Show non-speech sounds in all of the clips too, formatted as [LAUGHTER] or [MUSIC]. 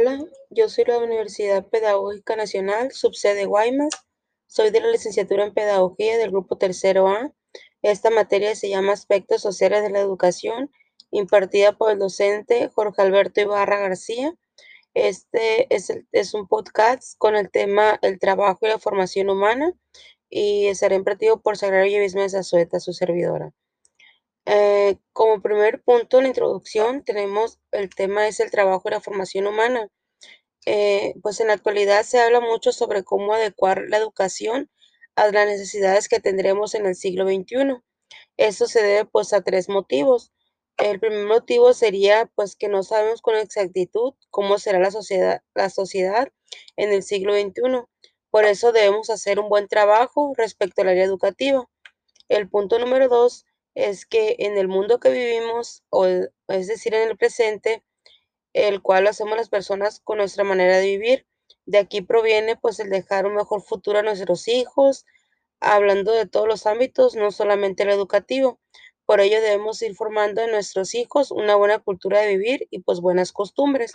Hola, yo soy de la Universidad Pedagógica Nacional, subsede Guaymas. Soy de la licenciatura en Pedagogía del grupo tercero A. Esta materia se llama Aspectos Sociales de la Educación, impartida por el docente Jorge Alberto Ibarra García. Este es, un podcast con el tema El trabajo y la formación humana y estará impartido por Sagrario Yavisma de Zazueta, su servidora. Eh, como primer punto en la introducción tenemos el tema es el trabajo y la formación humana. Eh, pues en la actualidad se habla mucho sobre cómo adecuar la educación a las necesidades que tendremos en el siglo XXI. Esto se debe pues a tres motivos. El primer motivo sería pues que no sabemos con exactitud cómo será la sociedad, la sociedad en el siglo XXI. Por eso debemos hacer un buen trabajo respecto al área educativa. El punto número dos es que en el mundo que vivimos, o es decir, en el presente, el cual lo hacemos las personas con nuestra manera de vivir, de aquí proviene pues el dejar un mejor futuro a nuestros hijos, hablando de todos los ámbitos, no solamente el educativo. Por ello debemos ir formando en nuestros hijos una buena cultura de vivir y pues buenas costumbres.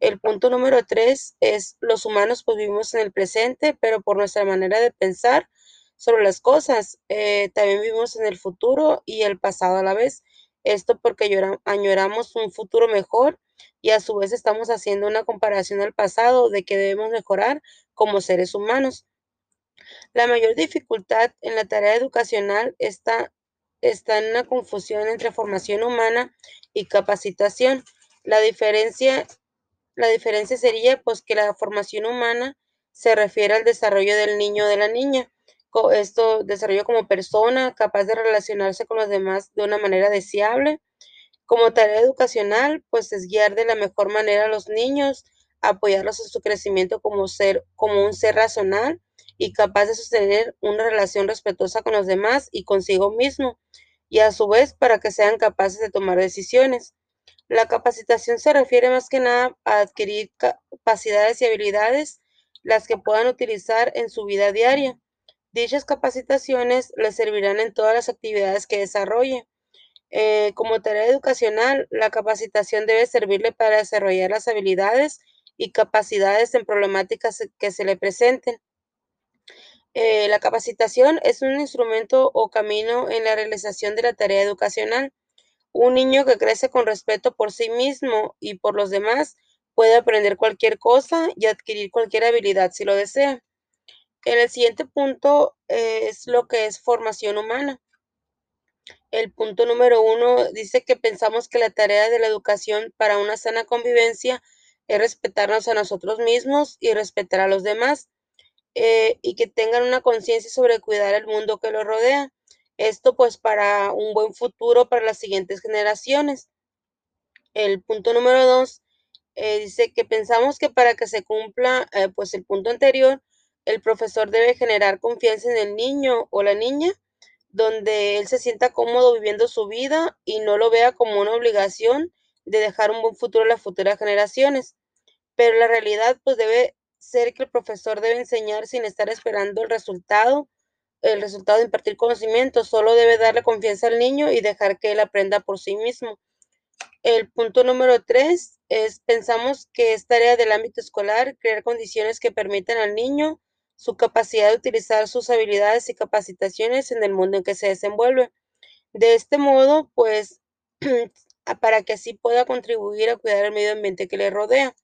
El punto número tres es los humanos pues vivimos en el presente, pero por nuestra manera de pensar sobre las cosas. Eh, también vivimos en el futuro y el pasado a la vez. Esto porque añoramos un futuro mejor y a su vez estamos haciendo una comparación al pasado de que debemos mejorar como seres humanos. La mayor dificultad en la tarea educacional está, está en una confusión entre formación humana y capacitación. La diferencia, la diferencia sería pues que la formación humana se refiere al desarrollo del niño o de la niña, esto desarrollo como persona, capaz de relacionarse con los demás de una manera deseable. Como tarea educacional, pues es guiar de la mejor manera a los niños, apoyarlos en su crecimiento como ser, como un ser racional y capaz de sostener una relación respetuosa con los demás y consigo mismo, y a su vez para que sean capaces de tomar decisiones. La capacitación se refiere más que nada a adquirir capacidades y habilidades las que puedan utilizar en su vida diaria. Dichas capacitaciones le servirán en todas las actividades que desarrolle. Eh, como tarea educacional, la capacitación debe servirle para desarrollar las habilidades y capacidades en problemáticas que se le presenten. Eh, la capacitación es un instrumento o camino en la realización de la tarea educacional. Un niño que crece con respeto por sí mismo y por los demás puede aprender cualquier cosa y adquirir cualquier habilidad si lo desea. En el siguiente punto eh, es lo que es formación humana. El punto número uno dice que pensamos que la tarea de la educación para una sana convivencia es respetarnos a nosotros mismos y respetar a los demás eh, y que tengan una conciencia sobre cuidar el mundo que los rodea. Esto pues para un buen futuro para las siguientes generaciones. El punto número dos eh, dice que pensamos que para que se cumpla pues el punto anterior, el profesor debe generar confianza en el niño o la niña, donde él se sienta cómodo viviendo su vida y no lo vea como una obligación de dejar un buen futuro a las futuras generaciones. Pero la realidad pues debe ser que el profesor debe enseñar sin estar esperando el resultado, el resultado de impartir conocimiento, solo debe darle confianza al niño y dejar que él aprenda por sí mismo. El punto número tres es, pensamos que es tarea del ámbito escolar crear condiciones que permitan al niño su capacidad de utilizar sus habilidades y capacitaciones en el mundo en que se desenvuelve. De este modo, pues, [CLEARS THROAT] para que así pueda contribuir a cuidar el medio ambiente que le rodea.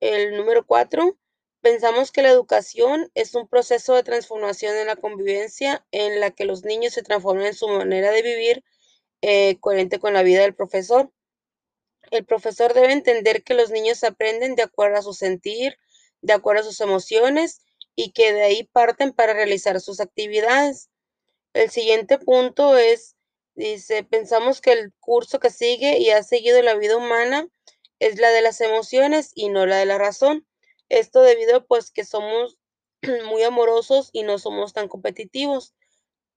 El número cuatro, pensamos que la educación es un proceso de transformación en la convivencia en la que los niños se transforman en su manera de vivir eh, coherente con la vida del profesor. El profesor debe entender que los niños aprenden de acuerdo a su sentir, de acuerdo a sus emociones y que de ahí parten para realizar sus actividades. El siguiente punto es, dice, pensamos que el curso que sigue y ha seguido la vida humana es la de las emociones y no la de la razón. Esto debido pues que somos [CLEARS THROAT] muy amorosos y no somos tan competitivos,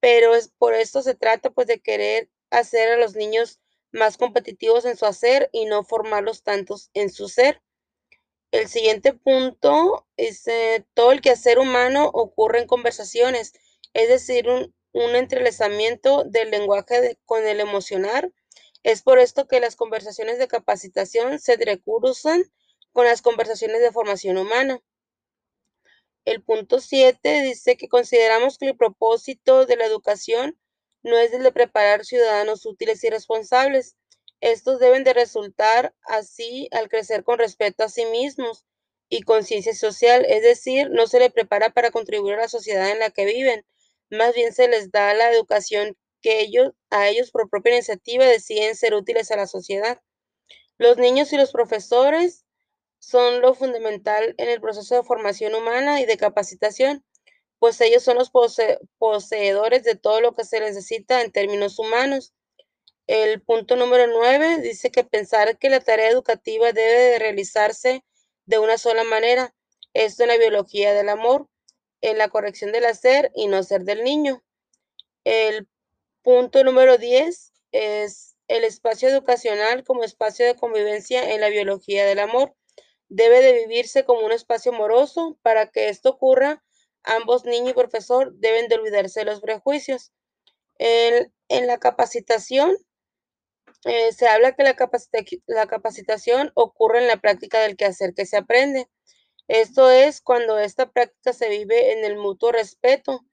pero es por esto se trata pues de querer hacer a los niños más competitivos en su hacer y no formarlos tantos en su ser. El siguiente punto es eh, todo el quehacer humano ocurre en conversaciones, es decir, un, entrelazamiento del lenguaje con el emocionar. Es por esto que las conversaciones de capacitación se recursan con las conversaciones de formación humana. El punto 7 dice que consideramos que el propósito de la educación no es el de preparar ciudadanos útiles y responsables. Estos deben de resultar así al crecer con respeto a sí mismos y conciencia social, es decir, no se les prepara para contribuir a la sociedad en la que viven, más bien se les da la educación que ellos a ellos por propia iniciativa deciden ser útiles a la sociedad. Los niños y los profesores son lo fundamental en el proceso de formación humana y de capacitación, pues ellos son los poseedores de todo lo que se necesita en términos humanos. El punto número nueve dice que pensar que la tarea educativa debe de realizarse de una sola manera, esto en la biología del amor, en la corrección del hacer y no ser del niño. El punto número diez es el espacio educacional como espacio de convivencia en la biología del amor debe de vivirse como un espacio amoroso. Para que esto ocurra, ambos niño y profesor deben de olvidarse de los prejuicios. en la capacitación, eh, se habla que la, capacitación ocurre en la práctica del quehacer que se aprende. Esto es cuando esta práctica se vive en el mutuo respeto.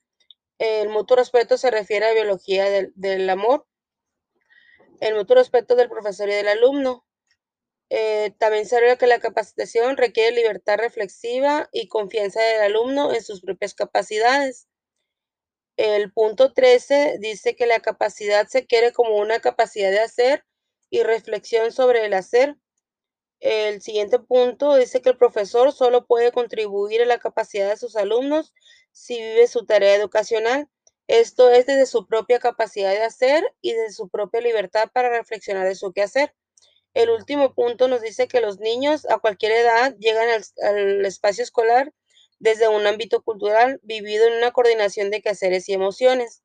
El mutuo respeto se refiere a la biología del, del amor, el mutuo respeto del profesor y del alumno. Eh, también se habla que la capacitación requiere libertad reflexiva y confianza del alumno en sus propias capacidades. El punto 13 dice que la capacidad se quiere como una capacidad de hacer y reflexión sobre el hacer. El siguiente punto dice que el profesor solo puede contribuir a la capacidad de sus alumnos si vive su tarea educacional. Esto es desde su propia capacidad de hacer y desde su propia libertad para reflexionar de su quehacer. El último punto nos dice que los niños a cualquier edad llegan al, espacio escolar desde un ámbito cultural vivido en una coordinación de quehaceres y emociones.